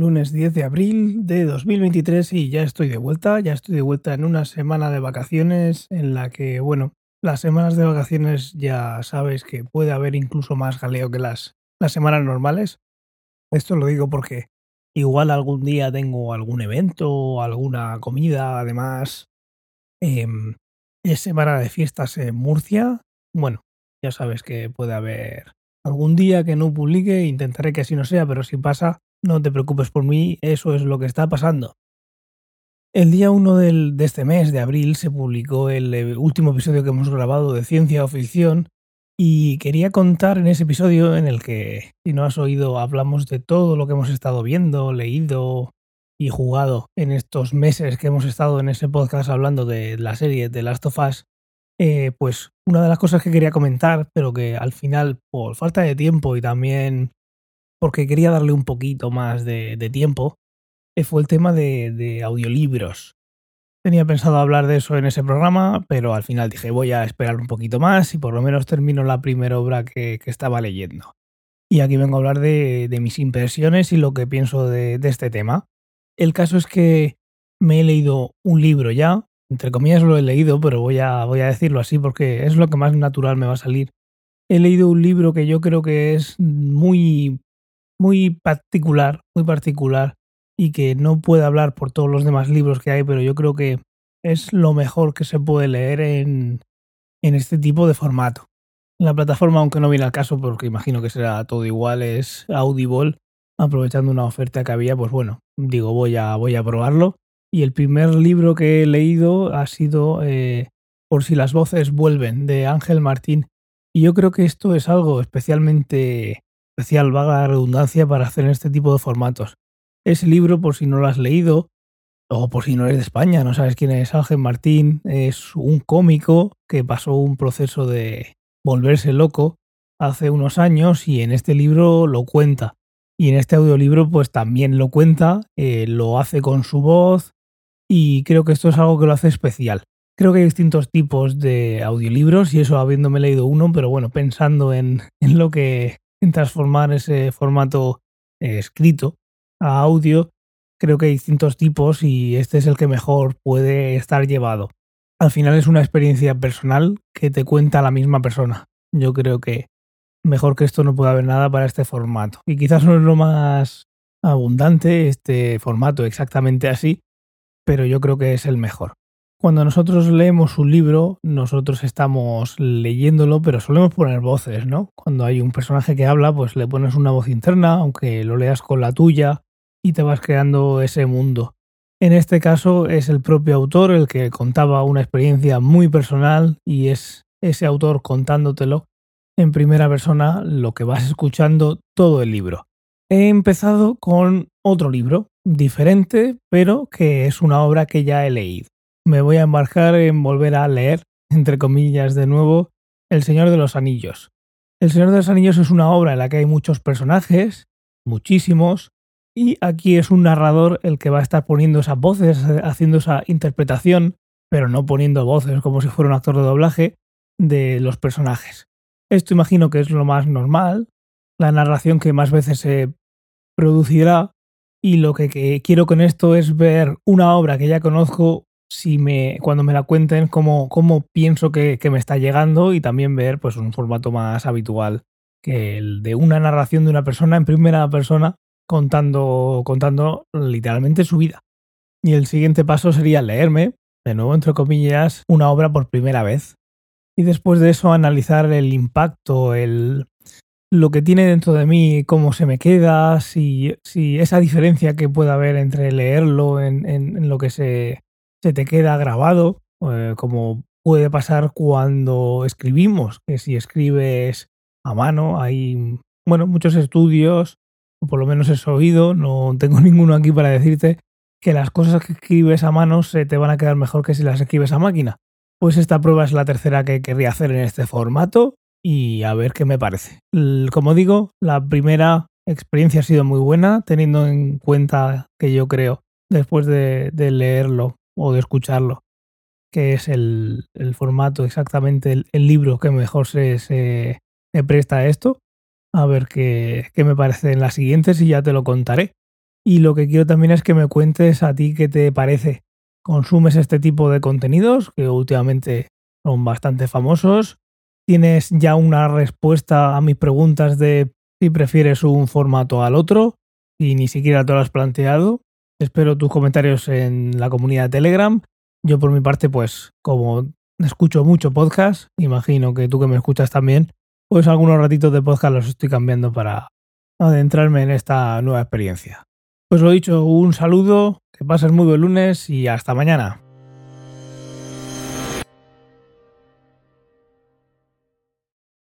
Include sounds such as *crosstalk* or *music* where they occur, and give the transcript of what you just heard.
lunes 10 de abril de 2023 y ya estoy de vuelta, ya estoy de vuelta en una semana de vacaciones en la que, bueno, las semanas de vacaciones ya sabes que puede haber incluso más jaleo que las, las semanas normales. Esto lo digo porque igual algún día tengo algún evento alguna comida, además em, es semana de fiestas en Murcia. Bueno, ya sabes que puede haber algún día que no publique, intentaré que así no sea, pero si pasa, no te preocupes por mí, eso es lo que está pasando. El día 1 de este mes de abril se publicó el eh, último episodio que hemos grabado de ciencia o ficción y quería contar en ese episodio en el que, si no has oído, hablamos de todo lo que hemos estado viendo, leído y jugado en estos meses que hemos estado en ese podcast hablando de la serie de Last of Us, eh, pues una de las cosas que quería comentar, pero que al final, por falta de tiempo y también porque quería darle un poquito más de, tiempo, eh, fue el tema de audiolibros. Tenía pensado hablar de eso en ese programa, pero al final dije voy a esperar un poquito más y por lo menos termino la primera obra que, estaba leyendo. Y aquí vengo a hablar de, mis impresiones y lo que pienso de, este tema. El caso es que me he leído un libro ya, entre comillas lo he leído, pero voy a, voy a decirlo así porque es lo que más natural me va a salir. He leído un libro que yo creo que es muy, muy particular, muy particular y que no puede hablar por todos los demás libros que hay, pero yo creo que es lo mejor que se puede leer en, en este tipo de formato. La plataforma, aunque no viene al caso, porque imagino que será todo igual, es Audible. Aprovechando una oferta que había, pues bueno, digo, voy a, voy a probarlo. Y el primer libro que he leído ha sido eh, Por si las voces vuelven, de Ángel Martín. Y yo creo que esto es algo especialmente especial, vaga la redundancia, para hacer este tipo de formatos. Ese libro, por si no lo has leído, o por si no eres de España, no sabes quién es Ángel Martín, es un cómico que pasó un proceso de volverse loco hace unos años y en este libro lo cuenta. Y en este audiolibro pues también lo cuenta, eh, lo hace con su voz y creo que esto es algo que lo hace especial. Creo que hay distintos tipos de audiolibros y eso habiéndome leído uno, pero bueno, pensando en, en lo que en transformar ese formato eh, escrito a audio, creo que hay distintos tipos y este es el que mejor puede estar llevado. Al final es una experiencia personal que te cuenta la misma persona. Yo creo que mejor que esto no puede haber nada para este formato. Y quizás no es lo más abundante este formato exactamente así, pero yo creo que es el mejor. Cuando nosotros leemos un libro, nosotros estamos leyéndolo, pero solemos poner voces, ¿no? Cuando hay un personaje que habla, pues le pones una voz interna, aunque lo leas con la tuya, y te vas creando ese mundo. En este caso es el propio autor el que contaba una experiencia muy personal y es ese autor contándotelo en primera persona lo que vas escuchando todo el libro. He empezado con otro libro, diferente, pero que es una obra que ya he leído. Me voy a embarcar en volver a leer, entre comillas, de nuevo, El Señor de los Anillos. El Señor de los Anillos es una obra en la que hay muchos personajes, muchísimos, y aquí es un narrador el que va a estar poniendo esas voces, haciendo esa interpretación, pero no poniendo voces como si fuera un actor de doblaje de los personajes. Esto imagino que es lo más normal, la narración que más veces se producirá y lo que, quiero con esto es ver una obra que ya conozco si me, cuando me la cuenten cómo, cómo pienso que, que, me está llegando y también ver pues un formato más habitual que el de una narración de una persona en primera persona contando, contando literalmente su vida. Y el siguiente paso sería leerme, de nuevo entre comillas, una obra por primera vez. Y después de eso analizar el impacto, el, lo que tiene dentro de mí, cómo se me queda, si, si esa diferencia que puede haber entre leerlo en, en, lo que se, se, te queda grabado, eh, como puede pasar cuando escribimos, que si escribes a mano hay bueno, muchos estudios o por lo menos he oído, no tengo *laughs* ninguno aquí para decirte que las cosas que escribes a mano se te van a quedar mejor que si las escribes a máquina. Pues esta prueba es la tercera que querría hacer en este formato y a ver qué me parece. Como digo, la primera experiencia ha sido muy buena, teniendo en cuenta que yo creo, después de, leerlo o de escucharlo, que es el, formato exactamente, el, libro que mejor se, se presta a esto a ver qué, qué me parece en las siguientes y ya te lo contaré. Y lo que quiero también es que me cuentes a ti qué te parece. ¿Consumes este tipo de contenidos que últimamente son bastante famosos? ¿Tienes ya una respuesta a mis preguntas de si prefieres un formato al otro? Y ni siquiera te lo has planteado. Espero tus comentarios en la comunidad de Telegram. Yo por mi parte, pues como escucho mucho podcast, imagino que tú que me escuchas también, pues algunos ratitos de podcast los estoy cambiando para adentrarme en esta nueva experiencia. Pues lo dicho, un saludo, que pases muy buen lunes y hasta mañana.